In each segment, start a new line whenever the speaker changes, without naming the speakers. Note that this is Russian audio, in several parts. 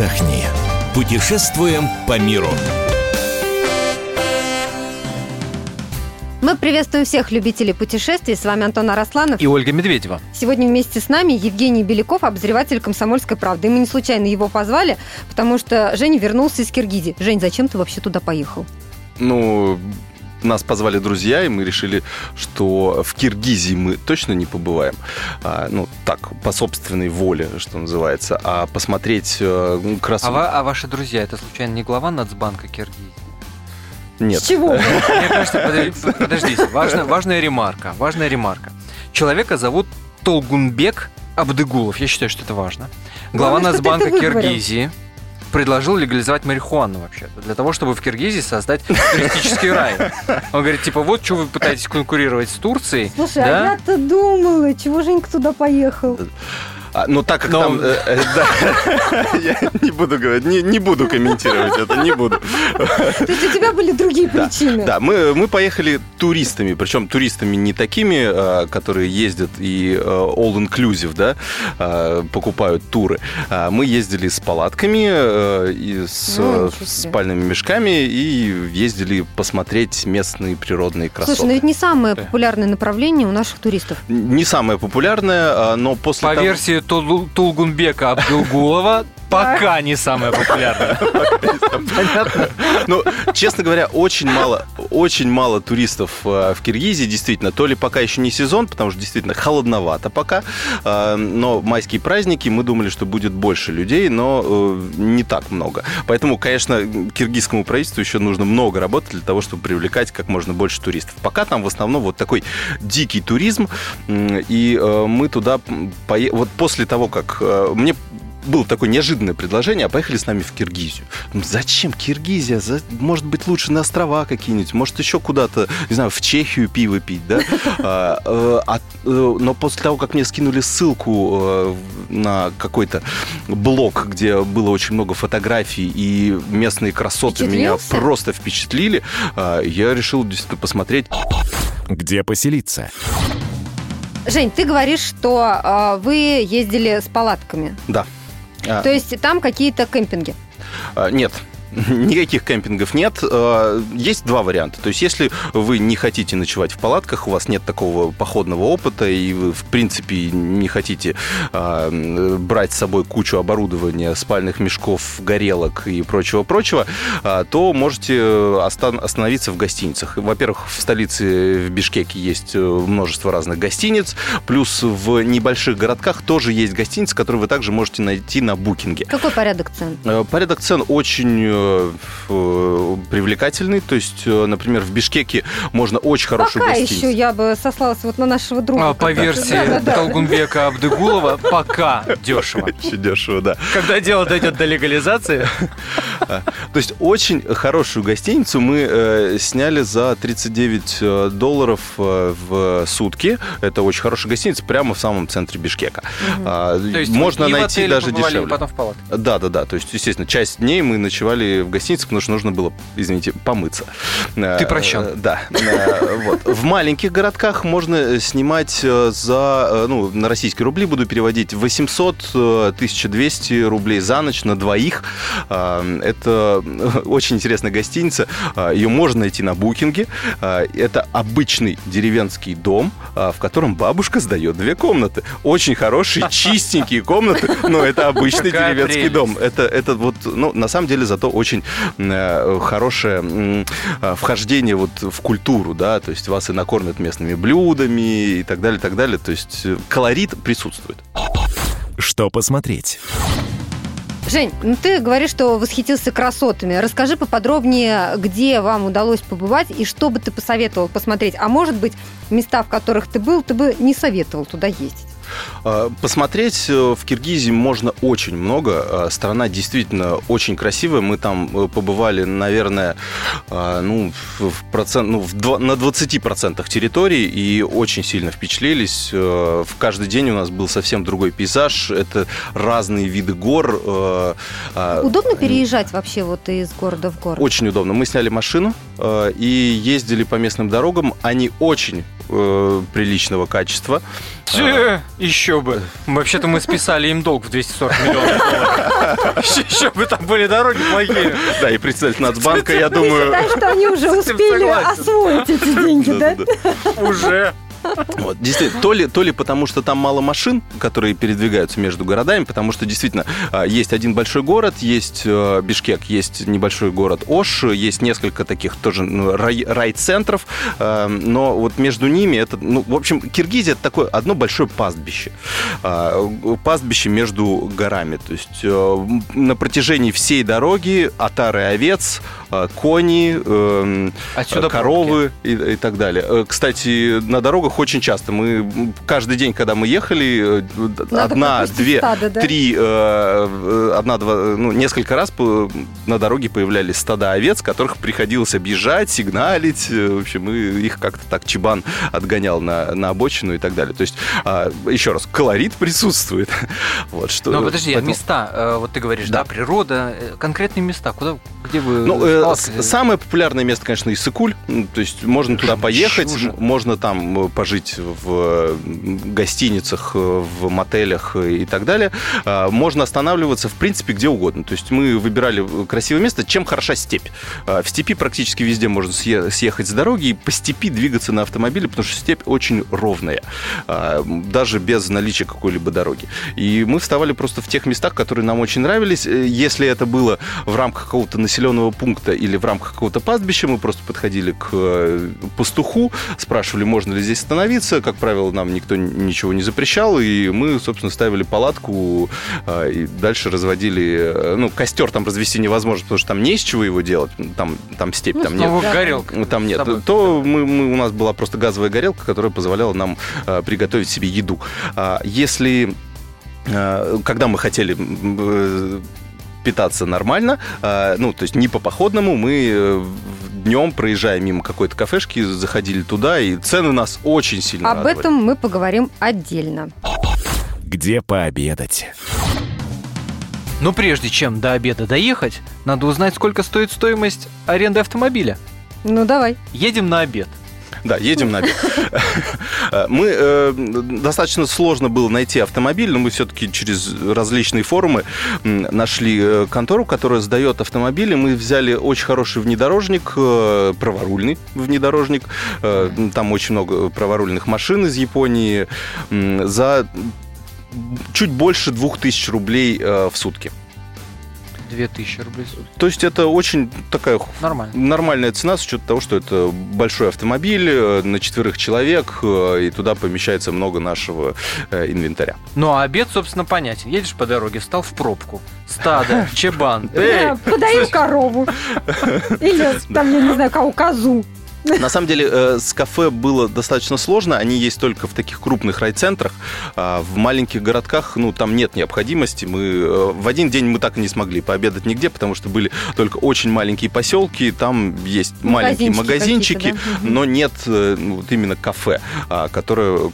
отдохни. Путешествуем по миру.
Мы приветствуем всех любителей путешествий. С вами Антон Арасланов.
И Ольга Медведева.
Сегодня вместе с нами Евгений Беляков, обозреватель «Комсомольской правды». И мы не случайно его позвали, потому что Женя вернулся из Киргизии. Жень, зачем ты вообще туда поехал?
Ну, нас позвали друзья, и мы решили, что в Киргизии мы точно не побываем. А, ну, так, по собственной воле, что называется. А посмотреть э, ну, красоту...
А, ва- а ваши друзья, это случайно не глава Нацбанка Киргизии?
Нет.
С чего?
Мне кажется, подожди- подождите, важная, важная ремарка, важная ремарка. Человека зовут Толгунбек Абдыгулов, я считаю, что это важно. Глава
Главное, ты
Нацбанка
это выговорил.
Предложил легализовать марихуану вообще-то, для того, чтобы в Киргизии создать туристический рай. Он говорит, типа, вот что вы пытаетесь конкурировать с Турцией,
Слушай, а
да?
я-то думала, чего Женька туда поехал?
А, ну, так как
Но-
там... э, э, да. Я не буду говорить, не, не буду комментировать это, не буду.
То есть у тебя были другие причины?
Да, мы, мы поехали туристами, причем туристами не такими, а, которые ездят и а, all-inclusive, да, а, покупают туры. А Мы ездили с палатками а, и с
Ну,
спальными мешками и ездили посмотреть местные природные красоты.
Слушай, ну ведь не самое популярное направление у наших туристов.
Не самое популярное, но после
По
того-
версии Тул- Тулгунбека Абдулгулова, пока не самое популярное. Понятно?
Ну, честно говоря, очень мало, очень мало туристов э, в Киргизии, действительно. То ли пока еще не сезон, потому что действительно холодновато пока, э, но майские праздники, мы думали, что будет больше людей, но э, не так много. Поэтому, конечно, киргизскому правительству еще нужно много работать для того, чтобы привлекать как можно больше туристов. Пока там в основном вот такой дикий туризм, и мы туда вот после того, как мне было такое неожиданное предложение, а поехали с нами в Киргизию. Ну, Зачем Киргизия? За- Может быть, лучше на острова какие-нибудь, может, еще куда-то, не знаю, в Чехию пиво пить, да? А, э, а, э, Но после того, как мне скинули ссылку э, на какой-то блог, где было очень много фотографий, и местные красоты меня просто впечатлили, а, я решил действительно посмотреть.
Где поселиться?
Жень, ты говоришь, что э, вы ездили с палатками.
Да. А,
То есть там какие-то кемпинги.
А, Нет. Никаких кемпингов нет. А, Есть два варианта. То есть, если вы не хотите ночевать в палатках, у вас нет такого походного опыта, и вы, в принципе, не хотите а, брать с собой кучу оборудования, спальных мешков, горелок и прочего-прочего, а, то можете остан- остановиться в гостиницах. Во-первых, в столице, в Бишкеке, есть э, множество разных гостиниц, плюс в небольших городках тоже есть гостиницы, которые вы также можете найти на букинге.
Какой порядок цен?
Э, Порядок цен очень э, э, привлекательный. То есть, э, например, в Бишкеке можно очень хорошую
Пока
гостиницу.
еще я бы сослалась вот на нашего друга.
А, По версии
Да-да-да.
Толгунбека Абдыгулова, пока дешево.
Очень дешево, да.
Когда дело дойдет до легализации,
То есть очень хорошую гостиницу мы э, сняли за 39 э, долларов э, в сутки. Это очень хорошая гостиница прямо в самом центре Бишкека. А, можно найти даже дешевле. Да, да, да. То есть, естественно, часть дней мы ночевали в гостинице, потому что нужно было, извините, помыться.
Ты прощен.
Да. В маленьких городках можно снимать за, ну, на российские рубли буду переводить 800, э, 1200 рублей за ночь на двоих. Это очень интересная гостиница. Э, Ее можно найти на букинге. Э, Это обычный деревенский дом, э, в котором бабушка сдает две комнаты. Очень хорошие, чистенькие комнаты, но это обычный
Какая
деревенский
прелесть.
дом. Это, это вот, ну, на самом деле, зато очень э, хорошее э, вхождение вот в культуру, да, то есть вас и накормят местными блюдами и так далее, и так далее. То есть э, колорит присутствует.
Что посмотреть?
Жень, ну ты говоришь, что восхитился красотами. Расскажи поподробнее, где вам удалось побывать и что бы ты посоветовал посмотреть. А может быть, места, в которых ты был, ты бы не советовал туда ездить.
Э, Посмотреть э, в Киргизии можно очень много. Э, Страна действительно очень красивая. Мы там побывали, наверное, ну, в процент, ну, в два- на 20% территории и очень сильно впечатлились. В каждый день у нас был совсем другой пейзаж. Это разные виды гор.
Удобно переезжать вообще вот из города в город?
Очень удобно. Мы сняли машину и ездили по местным дорогам. Они очень э, приличного качества.
Че, еще бы. Вообще-то мы списали им долг в 240 миллионов. Еще, бы там были дороги плохие.
Да, и председатель Нацбанка, я думаю...
что они уже успели освоить эти деньги, да?
Уже.
Вот, действительно, то ли, то ли потому, что там мало машин, которые передвигаются между городами, потому что действительно а, есть один большой город, есть э, Бишкек, есть небольшой город Ош, есть несколько таких тоже ну, рай- райцентров, э, но вот между ними это, ну, в общем, Киргизия это такое одно большое пастбище, А, пастбище между горами, то есть э, на протяжении всей дороги отары овец, кони, э,
Отсюда
коровы и, и так далее. Кстати, на дорогах очень часто мы каждый день, когда мы ехали, э,
Надо
одна, две,
стадо, да?
три, э, э, одна, два, э, ну несколько раз по- на дороге появлялись стада овец, которых приходилось объезжать, сигналить. э, В общем, и их как-то так чебан отгонял на, на обочину и так далее. То есть, а, еще раз, колорит присутствует. Вот что.
Но подожди,
поэтому-
места, э, вот ты говоришь, да,
Да.
природа, э, конкретные места, куда, где вы
Ну, э, самое популярное место, конечно, Иссыкуль. То есть можно туда поехать, можно там э, пожить в гостиницах, э, в мотелях э, и так далее. А, Можно останавливаться, в принципе, где угодно. То есть мы выбирали э, красивое место. Чем хороша степь? А, В степи практически везде можно съе- съехать с дороги и по степи двигаться на автомобиле, потому что степь очень ровная, а, даже без наличия какой-либо дороги. И мы вставали просто в тех местах, которые нам очень нравились. Если это было в рамках какого-то населенного пункта или в рамках какого-то пастбища, мы просто подходили к пастуху, спрашивали, можно ли здесь остановиться. Как правило, нам никто ничего не запрещал, и мы, собственно, ставили палатку э, и дальше разводили... э, Ну, костер там развести невозможно, потому что там не из чего его делать. Там, там степь,
Ну,
там нет.
Да.
горелка.
Там нет.
С тобой.
То мы, мы- у нас была просто газовая горелка, которая позволяла нам э, приготовить себе еду. А если э, когда мы хотели э, питаться нормально, э, ну, то есть не по походному, мы днем, проезжая мимо какой-то кафешки, заходили туда, и цены нас очень сильно
Об
радовали.
этом мы поговорим отдельно.
Где пообедать?
Но прежде чем до обеда доехать, надо узнать, сколько стоит стоимость аренды автомобиля.
Ну, давай.
Едем на обед.
Да, едем на обед. Мы э, достаточно сложно было найти автомобиль, но мы все-таки через различные форумы нашли э, контору, которая сдает автомобили. Мы взяли очень хороший внедорожник, э, праворульный внедорожник. Там очень много праворульных машин из Японии за чуть больше 2000 рублей в сутки.
2000 рублей.
То есть это очень такая
Нормально.
Нормальная цена с учетом того, что это большой автомобиль э, на четверых человек, э, и туда помещается много нашего э, инвентаря.
Ну, а обед, собственно, понятен. Едешь по дороге, встал в пробку. Стадо, чебан.
Подаю корову. Или там, я не знаю, кого, козу.
На самом деле э, с кафе было достаточно сложно. Они есть только в таких крупных райцентрах. А В маленьких городках, ну, там нет необходимости. Мы э, в один день мы так и не смогли пообедать нигде, потому что были только очень маленькие поселки. Там есть маленькие
Магазинчики да?
Но нет э, ну, вот именно кафе, а, которое,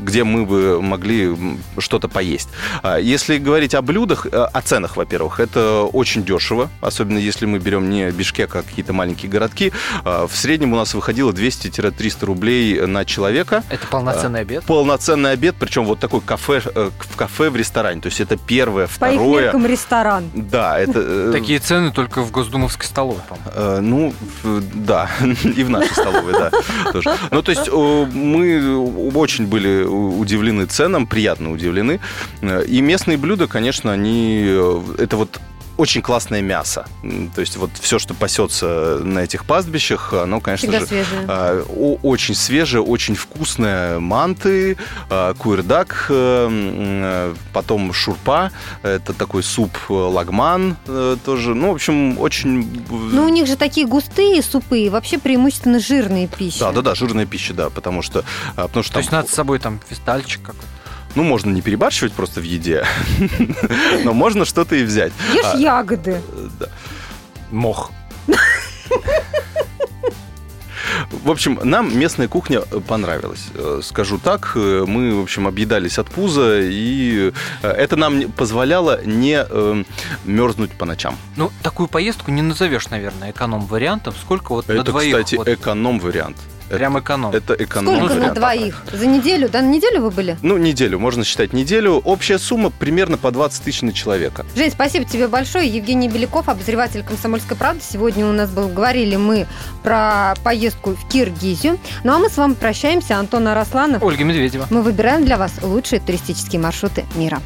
где мы бы могли что-то поесть. А, Если говорить о блюдах, о ценах, во-первых, это очень дешево, особенно если мы берем не Бишкек, а какие-то маленькие городки. А, В среднем у нас выходило 200-300 рублей на человека.
Это полноценный обед.
Полноценный обед, причем вот такой кафе, э, в кафе в ресторане. То есть это первое,
По их
второе.
меркам ресторан.
Да, это... э,
Такие цены только в Госдумовской столовой, по-моему.
Э, Ну, да, и в нашей столовой, да. Ну, то есть мы очень были удивлены ценам, приятно удивлены. И местные блюда, конечно, они... Это вот очень классное мясо. То есть вот все, что пасется на этих пастбищах, оно, конечно
Всегда
же,
свежее.
э, о- очень свежее, очень вкусное. Манты, э, куирдак, э, потом шурпа. Это такой суп э, лагман э, тоже. Ну, в общем, очень...
Ну, у них же такие густые супы, и вообще преимущественно жирные пищи.
Да, да, да, жирная пища, да, потому что, а, потому что
То
там,
есть надо с собой там фистальчик какой-то.
Ну, можно не перебарщивать просто в еде, но можно что-то и взять.
Ешь
А,
ягоды.
э.
Мох.
В общем, нам местная кухня э, понравилась. Э, Скажу так, мы, в общем, объедались от пуза, и это нам позволяло не э, мерзнуть по ночам.
Ну, такую поездку не назовешь, наверное, эконом-вариантом. Сколько вот на
Это,
двоих
кстати,
вот
эконом-вариант.
Прям эконом.
Это эконом.
Сколько на двоих? За неделю? Да, на неделю вы были?
Ну, неделю, можно считать неделю. Общая сумма примерно по 20 тысяч на человека.
Жень, спасибо тебе большое. Евгений Беляков, обозреватель «Комсомольской правды». Сегодня у нас был, говорили мы про поездку в Киргизию. Ну а мы с вами прощаемся. Антон Арасланов.
Ольга Медведева.
Мы выбираем для вас лучшие туристические маршруты мира.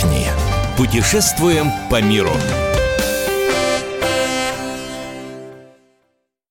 Отдохни. Путешествуем по миру.